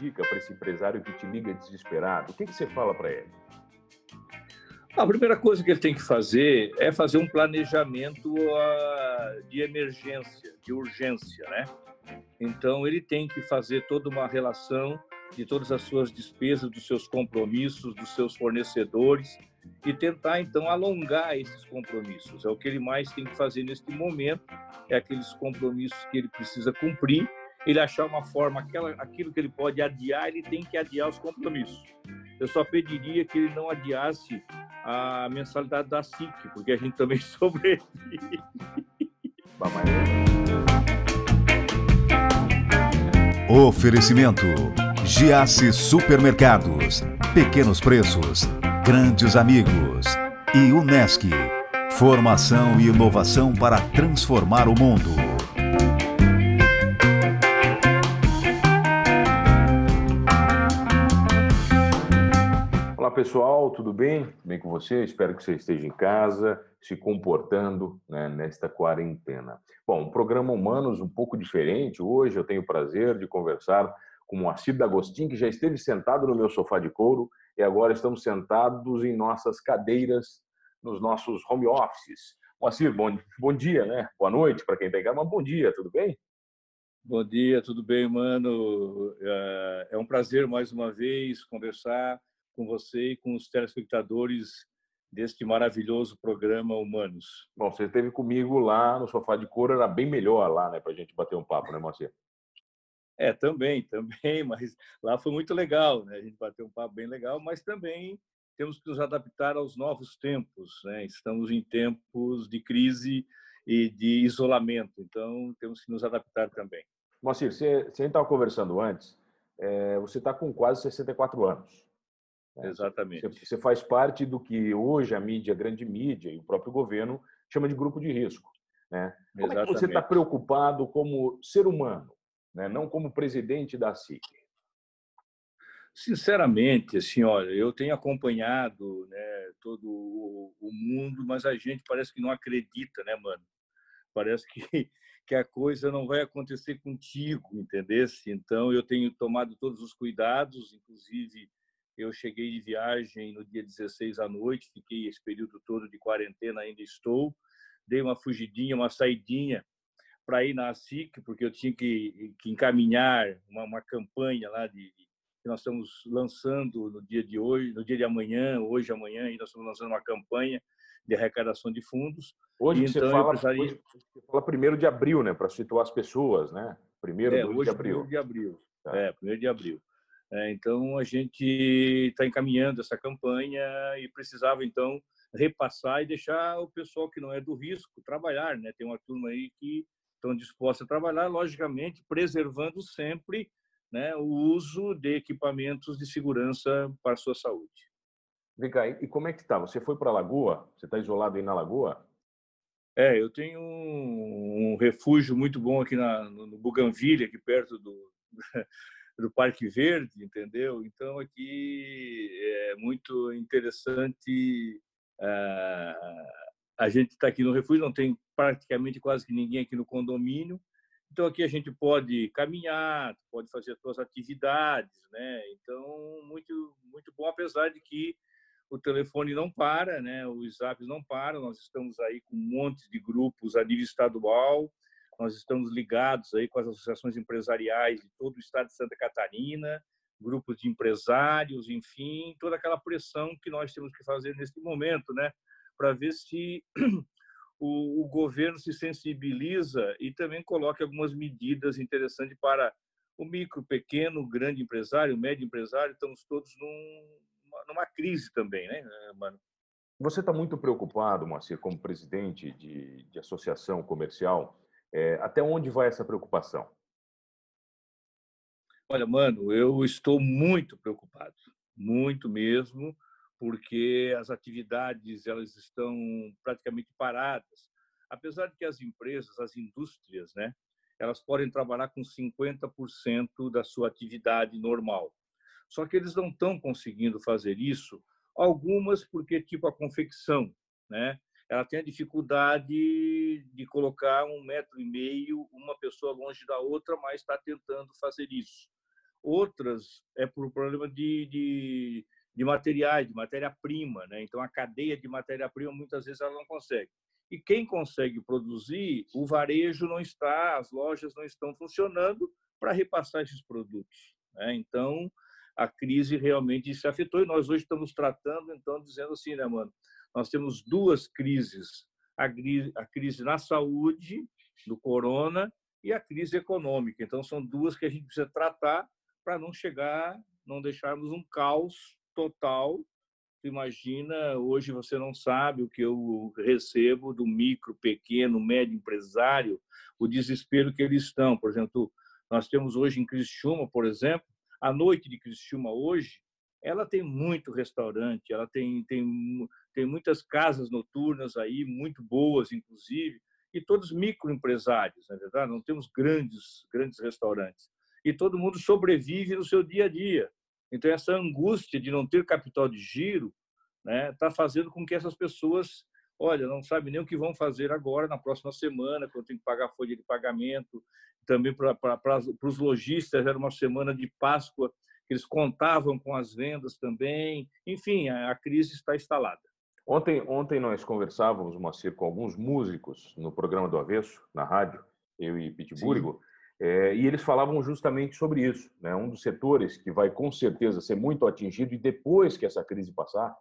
dica para esse empresário que te liga desesperado? O que, que você fala para ele? A primeira coisa que ele tem que fazer é fazer um planejamento ah, de emergência, de urgência, né? Então ele tem que fazer toda uma relação de todas as suas despesas, dos seus compromissos, dos seus fornecedores e tentar então alongar esses compromissos. É o que ele mais tem que fazer neste momento, é aqueles compromissos que ele precisa cumprir, ele achar uma forma, aquela, aquilo que ele pode adiar, ele tem que adiar os compromissos. Eu só pediria que ele não adiasse a mensalidade da SIC, porque a gente também sobrevive. Oferecimento: Giasse Supermercados, Pequenos Preços, Grandes Amigos e Unesc. Formação e inovação para transformar o mundo. Pessoal, tudo bem? Bem com você? Espero que você esteja em casa, se comportando né, nesta quarentena. Bom, um programa Humanos um pouco diferente. Hoje eu tenho o prazer de conversar com o Moacir D'Agostin, que já esteve sentado no meu sofá de couro e agora estamos sentados em nossas cadeiras, nos nossos home offices. Moacir, bom, bom dia, né? Boa noite para quem está em casa, mas bom dia, tudo bem? Bom dia, tudo bem, mano? É, é um prazer mais uma vez conversar com você e com os telespectadores deste maravilhoso programa Humanos. Bom, você esteve comigo lá no sofá de couro, era bem melhor lá, né, para a gente bater um papo, né, Moacir? É, também, também, mas lá foi muito legal, né? A gente bateu um papo bem legal, mas também temos que nos adaptar aos novos tempos, né? Estamos em tempos de crise e de isolamento, então temos que nos adaptar também. Moacir, você, você estava conversando antes, é, você está com quase 64 anos. Né? Exatamente. Você faz parte do que hoje a mídia, a grande mídia e o próprio governo chama de grupo de risco. Né? Como Exatamente. é que você está preocupado como ser humano, né? não como presidente da SIC? Sinceramente, assim, olha, eu tenho acompanhado né, todo o mundo, mas a gente parece que não acredita, né, mano? Parece que, que a coisa não vai acontecer contigo, entendeu? Então, eu tenho tomado todos os cuidados, inclusive eu cheguei de viagem no dia 16 à noite, fiquei esse período todo de quarentena, ainda estou. Dei uma fugidinha, uma saidinha para ir na SIC, porque eu tinha que, que encaminhar uma, uma, campanha lá de, que nós estamos lançando no dia de hoje, no dia de amanhã, hoje amanhã, e nós estamos lançando uma campanha de arrecadação de fundos. Hoje então, você fala, precisaria... hoje você fala primeiro de abril, né, para situar as pessoas, né? Primeiro é, de abril. Primeiro de abril. Tá. É, primeiro de abril. É, então, a gente está encaminhando essa campanha e precisava, então, repassar e deixar o pessoal que não é do risco trabalhar. Né? Tem uma turma aí que estão dispostos a trabalhar, logicamente, preservando sempre né, o uso de equipamentos de segurança para a sua saúde. Vem cá, e como é que está? Você foi para a Lagoa? Você está isolado aí na Lagoa? É, eu tenho um, um refúgio muito bom aqui na, no Buganville, aqui perto do, do Parque Verde, entendeu? Então aqui é muito interessante. Uh, a gente está aqui no refúgio, não tem praticamente quase que ninguém aqui no condomínio. Então aqui a gente pode caminhar, pode fazer as suas atividades, né? Então muito muito bom, apesar de que o telefone não para, né? Os apps não param. Nós estamos aí com um monte de grupos a nível estadual nós estamos ligados aí com as associações empresariais de todo o estado de Santa Catarina, grupos de empresários, enfim, toda aquela pressão que nós temos que fazer neste momento, né, para ver se o, o, governo se sensibiliza e também coloque algumas medidas interessantes para o micro, pequeno, grande empresário, médio empresário. Estamos todos num, numa crise também, né, mano? Você está muito preocupado, Moacir, como presidente de, de associação comercial, é, até onde vai essa preocupação? Olha, mano, eu estou muito preocupado, muito mesmo, porque as atividades elas estão praticamente paradas. Apesar de que as empresas, as indústrias, né, elas podem trabalhar com 50% da sua atividade normal. Só que eles não estão conseguindo fazer isso, algumas porque tipo a confecção, né? Ela tem a dificuldade de colocar um metro e meio uma pessoa longe da outra, mas está tentando fazer isso. outras é por problema de, de, de materiais, de matéria-prima. Né? Então, a cadeia de matéria-prima, muitas vezes, ela não consegue. E quem consegue produzir, o varejo não está, as lojas não estão funcionando para repassar esses produtos. Né? Então, a crise realmente se afetou e nós hoje estamos tratando, então, dizendo assim, né, mano? Nós temos duas crises: a, a crise na saúde, do corona, e a crise econômica. Então, são duas que a gente precisa tratar para não chegar, não deixarmos um caos total. imagina, hoje você não sabe o que eu recebo do micro, pequeno, médio empresário, o desespero que eles estão. Por exemplo, nós temos hoje em Criciúma, por exemplo, a noite de Criciúma hoje, ela tem muito restaurante, ela tem, tem, tem muitas casas noturnas aí, muito boas, inclusive, e todos microempresários, na é verdade, não temos grandes, grandes restaurantes. E todo mundo sobrevive no seu dia a dia. Então, essa angústia de não ter capital de giro está né, tá fazendo com que essas pessoas, olha, não sabem nem o que vão fazer agora, na próxima semana, quando tem que pagar a folha de pagamento, também para os lojistas, era uma semana de Páscoa, que eles contavam com as vendas também. Enfim, a, a crise está instalada. Ontem, ontem nós conversávamos, Moacir, com alguns músicos no programa do Avesso, na rádio, eu e Pittsburgh, é, e eles falavam justamente sobre isso. Né? Um dos setores que vai com certeza ser muito atingido e depois que essa crise passar,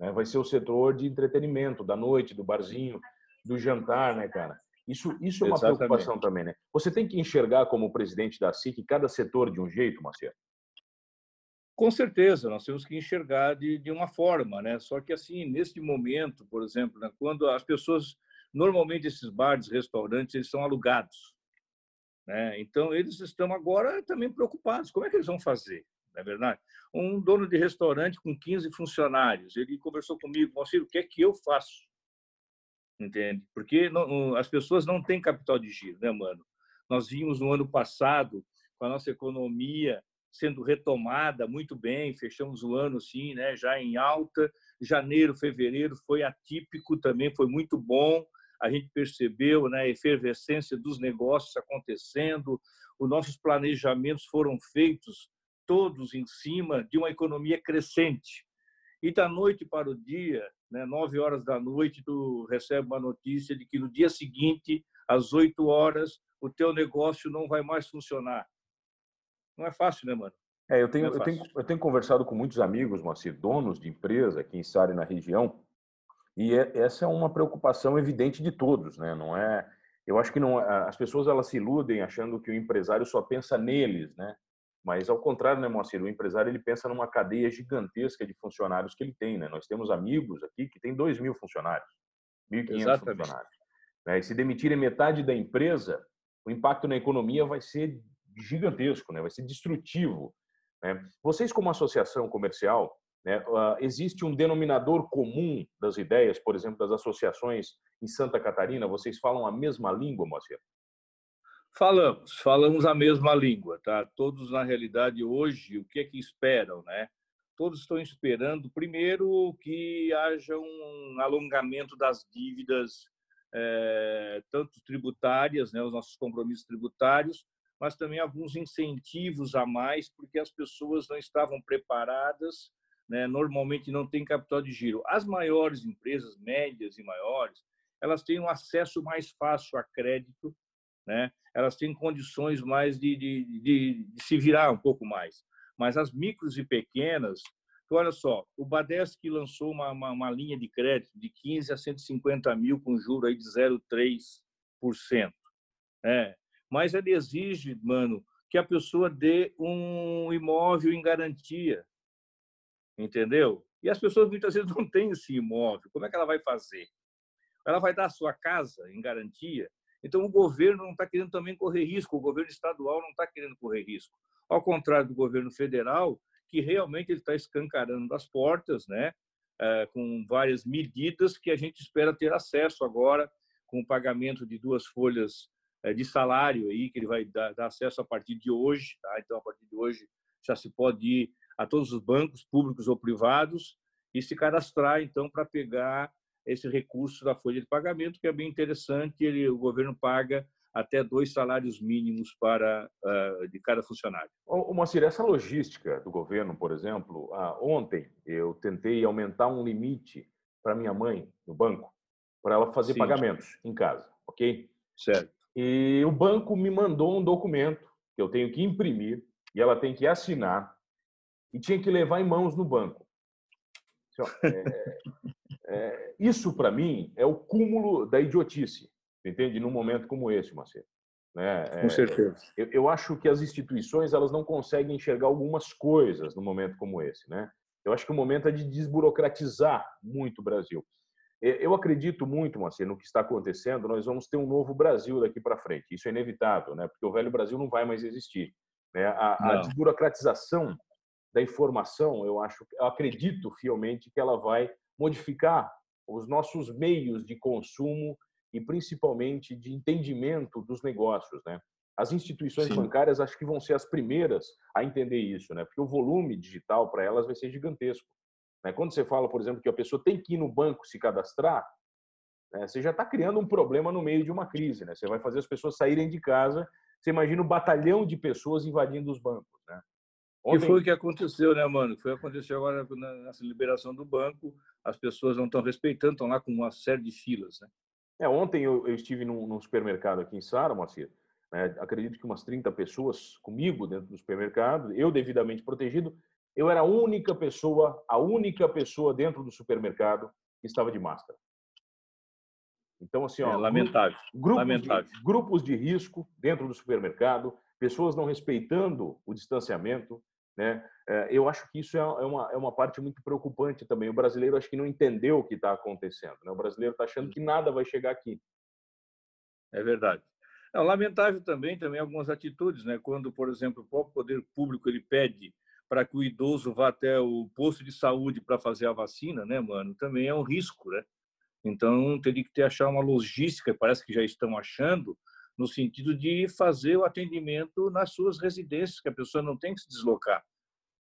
né, vai ser o setor de entretenimento, da noite, do barzinho, do jantar, né, cara? Isso, isso é uma Exatamente. preocupação também, né? Você tem que enxergar como presidente da SIC cada setor de um jeito, Marcelo? Com certeza, nós temos que enxergar de, de uma forma, né? Só que assim, neste momento, por exemplo, né, quando as pessoas, normalmente esses bares, restaurantes, eles são alugados, né? Então eles estão agora também preocupados. Como é que eles vão fazer? Não é verdade? Um dono de restaurante com 15 funcionários, ele conversou comigo, Moacir, o que é que eu faço? entende? Porque não, as pessoas não têm capital de giro, né, mano? Nós vimos no ano passado, com a nossa economia sendo retomada muito bem, fechamos o ano assim, né, já em alta. Janeiro, fevereiro foi atípico também, foi muito bom. A gente percebeu né, a efervescência dos negócios acontecendo, os nossos planejamentos foram feitos todos em cima de uma economia crescente. E da noite para o dia, né, 9 horas da noite, tu recebe uma notícia de que no dia seguinte, às 8 horas, o teu negócio não vai mais funcionar. Não é fácil, né, mano? É, eu tenho, é eu, tenho, eu tenho conversado com muitos amigos, Moacir, donos de empresa aqui em Sari, na região, e é, essa é uma preocupação evidente de todos, né? Não é, eu acho que não, as pessoas elas se iludem achando que o empresário só pensa neles, né? Mas ao contrário, né, Moacir, o empresário ele pensa numa cadeia gigantesca de funcionários que ele tem, né? Nós temos amigos aqui que têm 2 mil funcionários, 1.500 funcionários. Né? E se demitirem metade da empresa, o impacto na economia vai ser gigantesco, né? Vai ser destrutivo. Né? Vocês como associação comercial, né, uh, existe um denominador comum das ideias, por exemplo, das associações em Santa Catarina? Vocês falam a mesma língua, Moacir? Falamos, falamos a mesma língua, tá? Todos na realidade hoje o que é que esperam, né? Todos estão esperando primeiro que haja um alongamento das dívidas, é, tanto tributárias, né, os nossos compromissos tributários, mas também alguns incentivos a mais, porque as pessoas não estavam preparadas, né, normalmente não têm capital de giro. As maiores empresas, médias e maiores, elas têm um acesso mais fácil a crédito, né? elas têm condições mais de, de, de, de se virar um pouco mais. Mas as micros e pequenas, olha só, o Badesc lançou uma, uma, uma, linha de crédito de 15 a 150 mil com juro aí de 0,3%. É. Mas ele exige, mano, que a pessoa dê um imóvel em garantia. Entendeu? E as pessoas muitas vezes não têm esse imóvel. Como é que ela vai fazer? Ela vai dar a sua casa em garantia então, o governo não está querendo também correr risco, o governo estadual não está querendo correr risco. Ao contrário do governo federal, que realmente ele está escancarando as portas, né? É, com várias medidas que a gente espera ter acesso agora, com o pagamento de duas folhas de salário aí que ele vai dar, dar, acesso a partir de hoje, tá? Então a partir de hoje já se pode ir a todos os bancos públicos ou privados e se cadastrar então para pegar esse recurso da folha de pagamento, que é bem interessante. Ele, o governo paga até dois salários mínimos para uh, de cada funcionário. Ô, Moacir, essa logística do governo, por exemplo, uh, ontem eu tentei aumentar um limite para minha mãe no banco, para ela fazer Sim. pagamentos em casa, ok? Certo. E o banco me mandou um documento que eu tenho que imprimir e ela tem que assinar e tinha que levar em mãos no banco. É, é, isso, para mim, é o cúmulo da idiotice, entende? Num momento como esse, Macedo. Né? Com certeza. Eu, eu, acho que as instituições elas não conseguem enxergar algumas coisas num momento como esse. Né? Eu acho que o momento é de desburocratizar muito o Brasil. Eu acredito muito, Macedo, no que está acontecendo. Nós vamos ter um novo Brasil daqui para frente. Isso é inevitável, né? porque o velho Brasil não vai mais existir. Né? A, a desburocratização da informação, eu acho, eu acredito fielmente que ela vai modificar os nossos meios de consumo e principalmente de entendimento dos negócios, né? As instituições Sim. bancárias acho que vão ser as primeiras a entender isso, né? Porque o volume digital para elas vai ser gigantesco. Né? Quando você fala, por exemplo, que a pessoa tem que ir no banco se cadastrar, né? você já está criando um problema no meio de uma crise, né? Você vai fazer as pessoas saírem de casa. Você imagina um batalhão de pessoas invadindo os bancos, né? Ontem... E foi o que aconteceu, né, mano? Foi o que aconteceu agora nessa liberação do banco. As pessoas não estão respeitando, estão lá com uma série de filas, né? É, ontem eu, eu estive num, num, supermercado aqui em Sara, Moacir. Né? Acredito que umas 30 pessoas comigo dentro do supermercado, eu devidamente protegido. Eu era a única pessoa, a única pessoa dentro do supermercado que estava de máscara. Então, assim, ó, é, lamentável. Grupos, lamentável. De, grupos de risco dentro do supermercado, pessoas não respeitando o distanciamento, né? É, eu acho que isso é, é uma, é uma parte muito preocupante também. O brasileiro acho que não entendeu o que está acontecendo. Né? O brasileiro está achando que nada vai chegar aqui. É verdade. É lamentável também, também algumas atitudes, né? Quando, por exemplo, o próprio poder público ele pede para que o idoso vá até o posto de saúde para fazer a vacina, né, mano? Também é um risco, né? Então teria que ter achar uma logística, parece que já estão achando, no sentido de fazer o atendimento nas suas residências, que a pessoa não tem que se deslocar.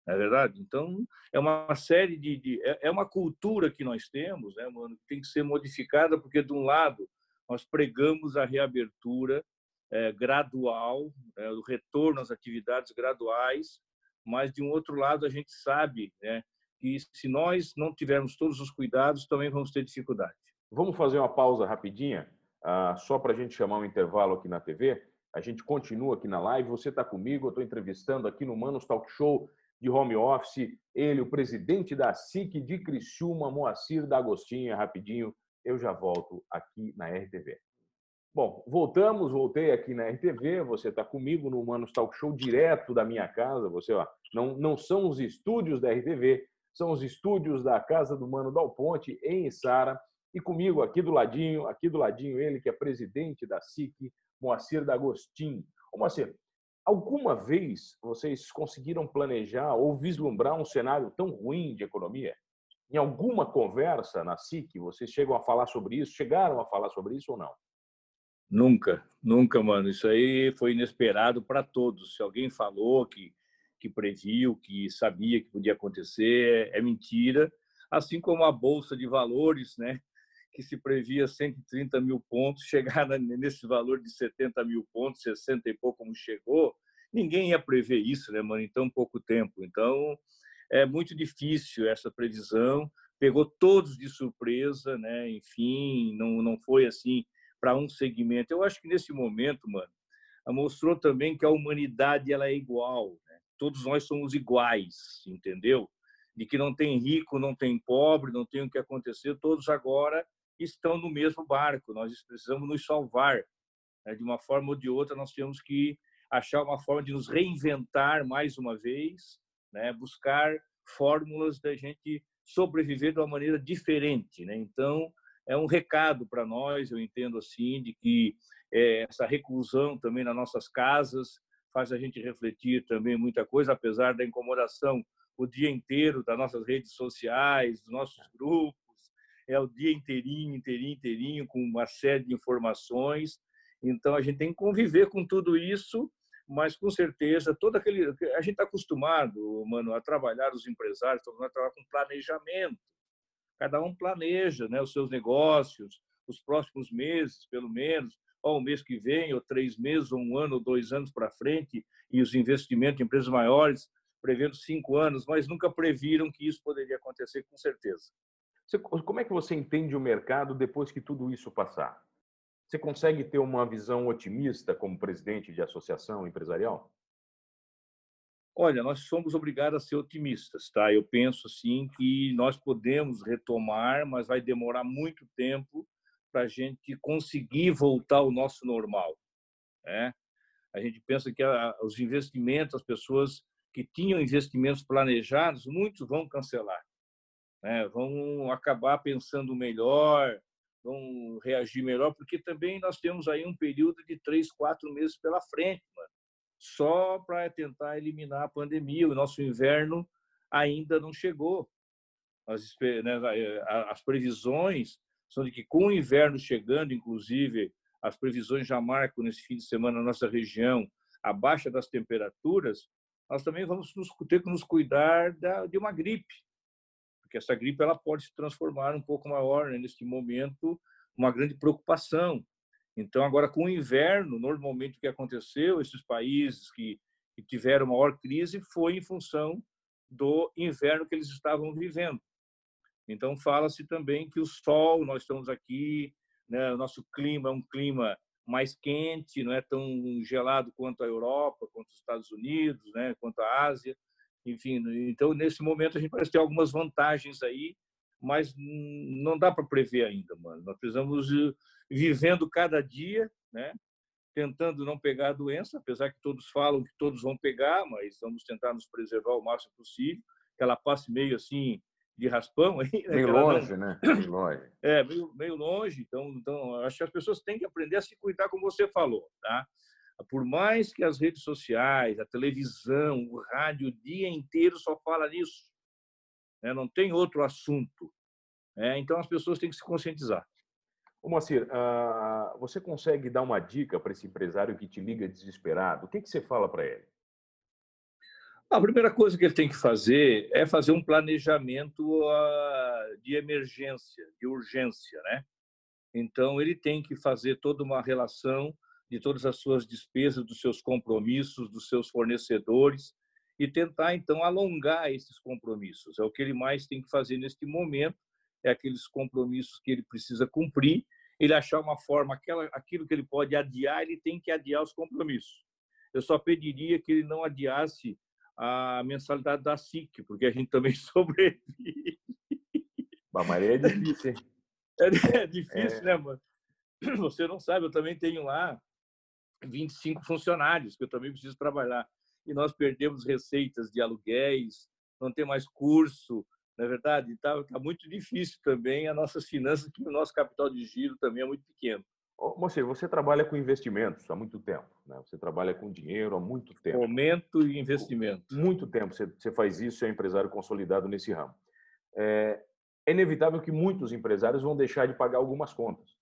Não é verdade? Então, é uma série de, de, é, é uma cultura que nós temos, né, mano, que tem que ser modificada, porque, de um lado, nós pregamos a reabertura é, gradual, é, o retorno às atividades graduais, mas, de um outro lado, a gente sabe né, que, se nós não tivermos todos os cuidados, também vamos ter dificuldade. Vamos fazer uma pausa rapidinha? Ah, só para a gente chamar um intervalo aqui na TV, a gente continua aqui na live. Você está comigo, eu estou entrevistando aqui no Manos Talk Show de home office, ele, o presidente da SIC de Criciúma, Moacir D'Agostinho. Rapidinho, eu já volto aqui na RTV. Bom, voltamos, voltei aqui na RTV, você está comigo no Manos Talk Show direto da minha casa, você, ó, não, não são os estúdios da RTV, são os estúdios da Casa do Mano Dal Ponte, em Sara. E comigo, aqui do ladinho, aqui do ladinho, ele que é presidente da SIC, Moacir D'Agostin. Ô, Moacir, alguma vez vocês conseguiram planejar ou vislumbrar um cenário tão ruim de economia? Em alguma conversa na SIC, vocês chegam a falar sobre isso? Chegaram a falar sobre isso ou não? Nunca, nunca, mano. Isso aí foi inesperado para todos. Se alguém falou que, que previu, que sabia que podia acontecer, é mentira. Assim como a Bolsa de Valores, né? que se previa 130 mil pontos, chegar nesse valor de 70 mil pontos, 60 e pouco como chegou, ninguém ia prever isso, né, mano, em tão pouco tempo. Então, é muito difícil essa previsão, pegou todos de surpresa, né, enfim, não, não foi assim para um segmento. Eu acho que nesse momento, mano, mostrou também que a humanidade ela é igual, né? todos nós somos iguais, entendeu? De que não tem rico, não tem pobre, não tem o que acontecer, todos agora estão no mesmo barco. Nós precisamos nos salvar. Né? De uma forma ou de outra, nós temos que achar uma forma de nos reinventar mais uma vez, né? buscar fórmulas da gente sobreviver de uma maneira diferente. Né? Então, é um recado para nós, eu entendo assim, de que é, essa reclusão também nas nossas casas faz a gente refletir também muita coisa, apesar da incomodação o dia inteiro das nossas redes sociais, dos nossos grupos, é o dia inteirinho, inteirinho, inteirinho, com uma série de informações. Então, a gente tem que conviver com tudo isso, mas com certeza, todo aquele. A gente está acostumado, mano, a trabalhar, os empresários, a trabalhar com planejamento. Cada um planeja né, os seus negócios, os próximos meses, pelo menos, ó, o mês que vem, ou três meses, ou um ano, ou dois anos para frente, e os investimentos em empresas maiores prevendo cinco anos, mas nunca previram que isso poderia acontecer com certeza. como é que você entende o mercado depois que tudo isso passar? Você consegue ter uma visão otimista como presidente de associação empresarial? Olha, nós somos obrigados a ser otimistas, tá? Eu penso assim que nós podemos retomar, mas vai demorar muito tempo para a gente conseguir voltar ao nosso normal, né? A gente pensa que a, os investimentos, as pessoas que tinham investimentos planejados, muitos vão cancelar, né? Vão acabar pensando melhor, vão reagir melhor, porque também nós temos aí um período de três, quatro meses pela frente, mano só para tentar eliminar a pandemia. O nosso inverno ainda não chegou. As, né, as previsões são de que, com o inverno chegando, inclusive, as previsões já marcam nesse fim de semana na nossa região a baixa das temperaturas, nós também vamos ter que nos cuidar da, de uma gripe, porque essa gripe ela pode se transformar um pouco maior né, neste momento, uma grande preocupação. Então, agora com o inverno, normalmente o que aconteceu, esses países que, tiveram maior crise foi em função do inverno que eles estavam vivendo. Então, fala-se também que o sol, nós estamos aqui, né, o nosso clima é um clima mais quente, não é tão gelado quanto a Europa, quanto os Estados Unidos, né, quanto a Ásia. Enfim, então, nesse momento, a gente parece ter algumas vantagens aí, mas não dá para prever ainda, mano. Nós precisamos vivendo cada dia, né? tentando não pegar a doença, apesar que todos falam que todos vão pegar, mas vamos tentar nos preservar o máximo possível, que ela passe meio assim de raspão aí, né? meio longe, não... né? Meio longe. É, meio, meio longe. Então, então, acho que as pessoas têm que aprender a se cuidar, como você falou, tá? Por mais que as redes sociais, a televisão, o rádio, o dia inteiro só fala nisso, né? não tem outro assunto. Né? Então, as pessoas têm que se conscientizar. Ô, Moacir, uh, você consegue dar uma dica para esse empresário que te liga desesperado? O que, que você fala para ele? A primeira coisa que ele tem que fazer é fazer um planejamento uh, de emergência, de urgência, né? Então, ele tem que fazer toda uma relação de todas as suas despesas, dos seus compromissos, dos seus fornecedores e tentar, então, alongar esses compromissos. É o que ele mais tem que fazer neste momento é aqueles compromissos que ele precisa cumprir, ele achar uma forma, aquela, aquilo que ele pode adiar, ele tem que adiar os compromissos. Eu só pediria que ele não adiasse a mensalidade da SIC, porque a gente também sobrevive. Mas é difícil, hein? É, é difícil, é. né, mano? Você não sabe, eu também tenho lá 25 funcionários que eu também preciso trabalhar. E nós perdemos receitas de aluguéis, não tem mais curso, na é verdade, está tá muito difícil também as nossas finanças, que o nosso capital de giro também é muito pequeno. Você, você trabalha com investimentos há muito tempo, né? Você trabalha com dinheiro há muito tempo. Fomento e investimento. Muito tempo você, você faz isso, é empresário consolidado nesse ramo. É, é, inevitável que muitos empresários vão deixar de pagar algumas contas.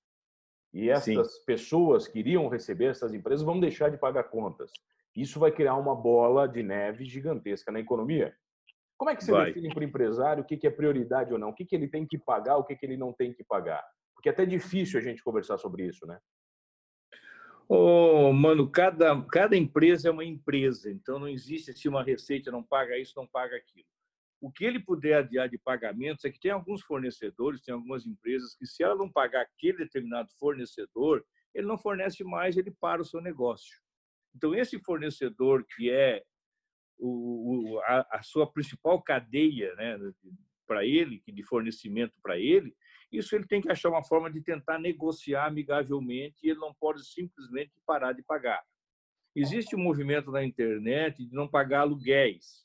E essas Sim. pessoas que iriam receber essas empresas vão deixar de pagar contas. Isso vai criar uma bola de neve gigantesca na economia. Como é que você Vai. define para o empresário o que é prioridade ou não? O que ele tem que pagar, o que ele não tem que pagar? Porque é até difícil a gente conversar sobre isso, né? Oh, mano, cada, cada empresa é uma empresa, então não existe se uma receita não paga isso, não paga aquilo. O que ele puder adiar de pagamentos é que tem alguns fornecedores, tem algumas empresas que, se ela não pagar aquele determinado fornecedor, ele não fornece mais, ele para o seu negócio. Então, esse fornecedor que é o, o, a, a, sua principal cadeia né, para ele, de fornecimento para ele, isso ele tem que achar uma forma de tentar negociar amigavelmente e ele não pode simplesmente parar de pagar. Existe um movimento na internet de não pagar aluguéis.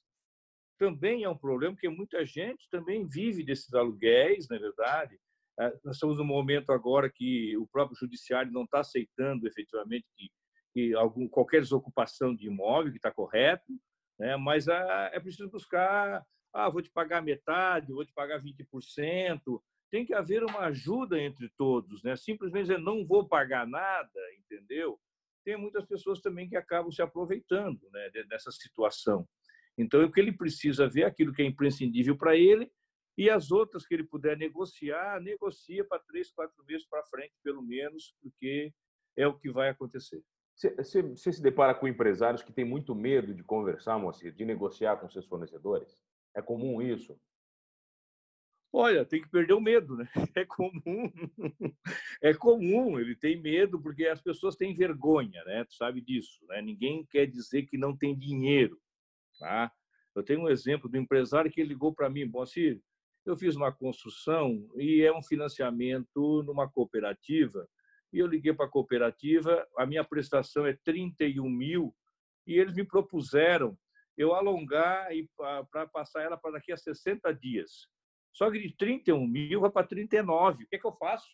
Também é um problema, porque muita gente também vive desses aluguéis, na é verdade. Ah, nós estamos num momento agora que o próprio judiciário não está aceitando efetivamente que, que algum, qualquer desocupação de imóvel, que está correto, né? mas ah, é preciso buscar, ah, vou te pagar metade, vou te pagar 20%. Tem que haver uma ajuda entre todos, né? simplesmente dizer não vou pagar nada, entendeu? Tem muitas pessoas também que acabam se aproveitando né, dessa situação. Então, o que ele precisa ver é aquilo que é imprescindível para ele e as outras que ele puder negociar, negocia para três, quatro meses para frente, pelo menos, porque é o que vai acontecer. Você, você se depara com empresários que têm muito medo de conversar, Moacir, de negociar com seus fornecedores? É comum isso? Olha, tem que perder o medo, né? É comum. É comum, ele tem medo porque as pessoas têm vergonha, né? Tu sabe disso, né? Ninguém quer dizer que não tem dinheiro, tá? Eu tenho um exemplo do empresário que ligou para mim, Moacir, eu fiz uma construção e é um financiamento numa cooperativa e eu liguei para a cooperativa, a minha prestação é 31 mil, e eles me propuseram eu alongar e para passar ela para daqui a 60 dias. Só que de 31 mil vai para 39. O que, é que eu faço?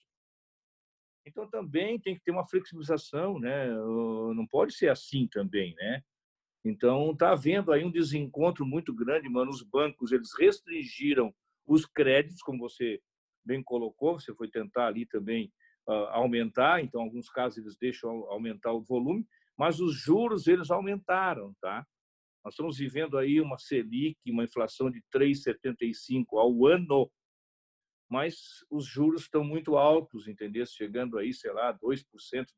Então também tem que ter uma flexibilização, né? Não pode ser assim também, né? Então está havendo aí um desencontro muito grande, mano. Os bancos eles restringiram os créditos, como você bem colocou. Você foi tentar ali também aumentar, então, em alguns casos, eles deixam aumentar o volume, mas os juros eles aumentaram, tá? Nós estamos vivendo aí uma Selic, uma inflação de 3,75 ao ano, mas os juros estão muito altos, entendeu? Chegando aí, sei lá, 2%,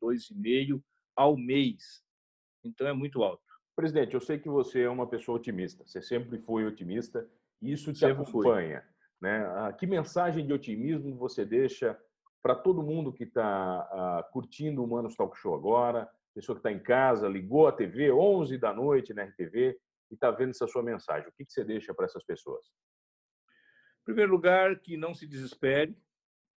2,5% ao mês. Então é muito alto. Presidente, eu sei que você é uma pessoa otimista, você sempre foi otimista, e isso te sempre acompanha. Né? Ah, que mensagem de otimismo você deixa para todo mundo que está ah, curtindo o Manos Talk Show agora, pessoa que está em casa, ligou a TV 11 da noite na RTV e está vendo essa sua mensagem. O que, que você deixa para essas pessoas? Em primeiro lugar, que não se desespere,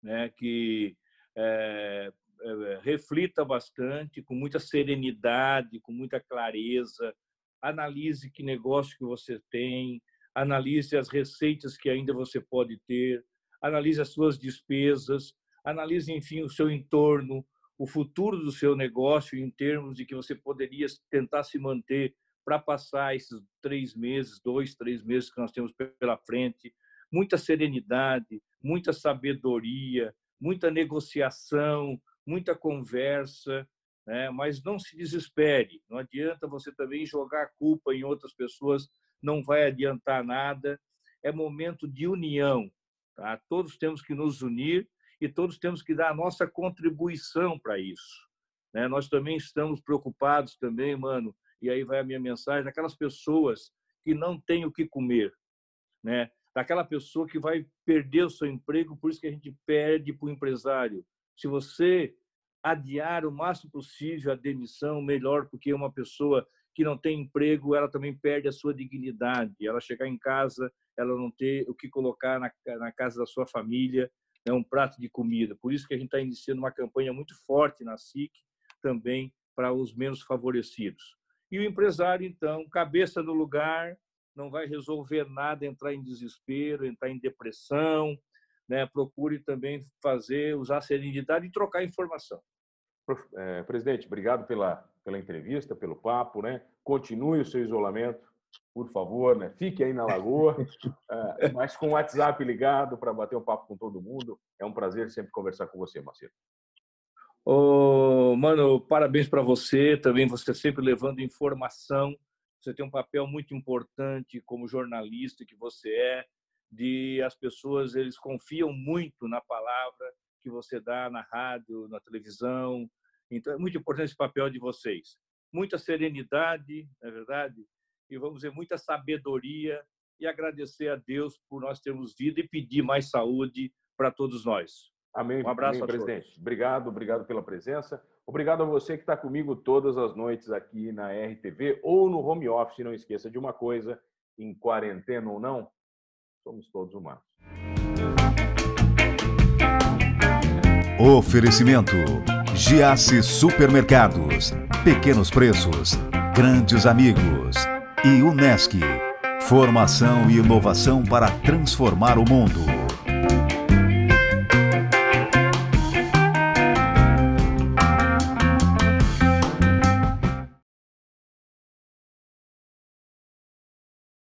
né? que é, é, reflita bastante, com muita serenidade, com muita clareza, analise que negócio que você tem, analise as receitas que ainda você pode ter, analise as suas despesas, analise, enfim, o seu entorno, o futuro do seu negócio em termos de que você poderia tentar se manter para passar esses três meses, dois, três meses que nós temos pela frente. Muita serenidade, muita sabedoria, muita negociação, muita conversa, né? mas não se desespere. Não adianta você também jogar a culpa em outras pessoas, não vai adiantar nada. É momento de união. Tá? Todos temos que nos unir todos temos que dar a nossa contribuição para isso. Né? Nós também estamos preocupados também, mano, e aí vai a minha mensagem, daquelas pessoas que não têm o que comer, né? daquela pessoa que vai perder o seu emprego, por isso que a gente pede para o empresário. Se você adiar o máximo possível a demissão, melhor, porque uma pessoa que não tem emprego, ela também perde a sua dignidade. Ela chegar em casa, ela não ter o que colocar na, na casa da sua família, né, um prato de comida. Por isso que a gente está iniciando uma campanha muito forte na SIC, também para os menos favorecidos. E o empresário, então, cabeça no lugar, não vai resolver nada, entrar em desespero, entrar em depressão, né? procure também fazer, usar serenidade e trocar informação. É, presidente, obrigado pela, pela entrevista, pelo papo, né? Continue o seu isolamento, por favor, né? Fique aí na Lagoa, é, mas com o WhatsApp ligado para bater um papo com todo mundo. É um prazer sempre conversar com você, Marcelo. Oh, mano, parabéns para você também, você sempre levando informação. Você tem um papel muito importante como jornalista que você é, de as pessoas eles confiam muito na palavra que você dá na rádio, na televisão. Então é muito importante esse papel de vocês. Muita serenidade, não é verdade? E vamos ver muita sabedoria e agradecer a Deus por nós termos vida e pedir mais saúde para todos nós. Amém. Um abraço, Amém, presidente. Todos. Obrigado, obrigado pela presença. Obrigado a você que está comigo todas as noites aqui na RTV ou no home office. Não esqueça de uma coisa: em quarentena ou não, somos todos humanos. Oferecimento: Giasse Supermercados. Pequenos preços, grandes amigos e Unesc. Formação e inovação para transformar o mundo.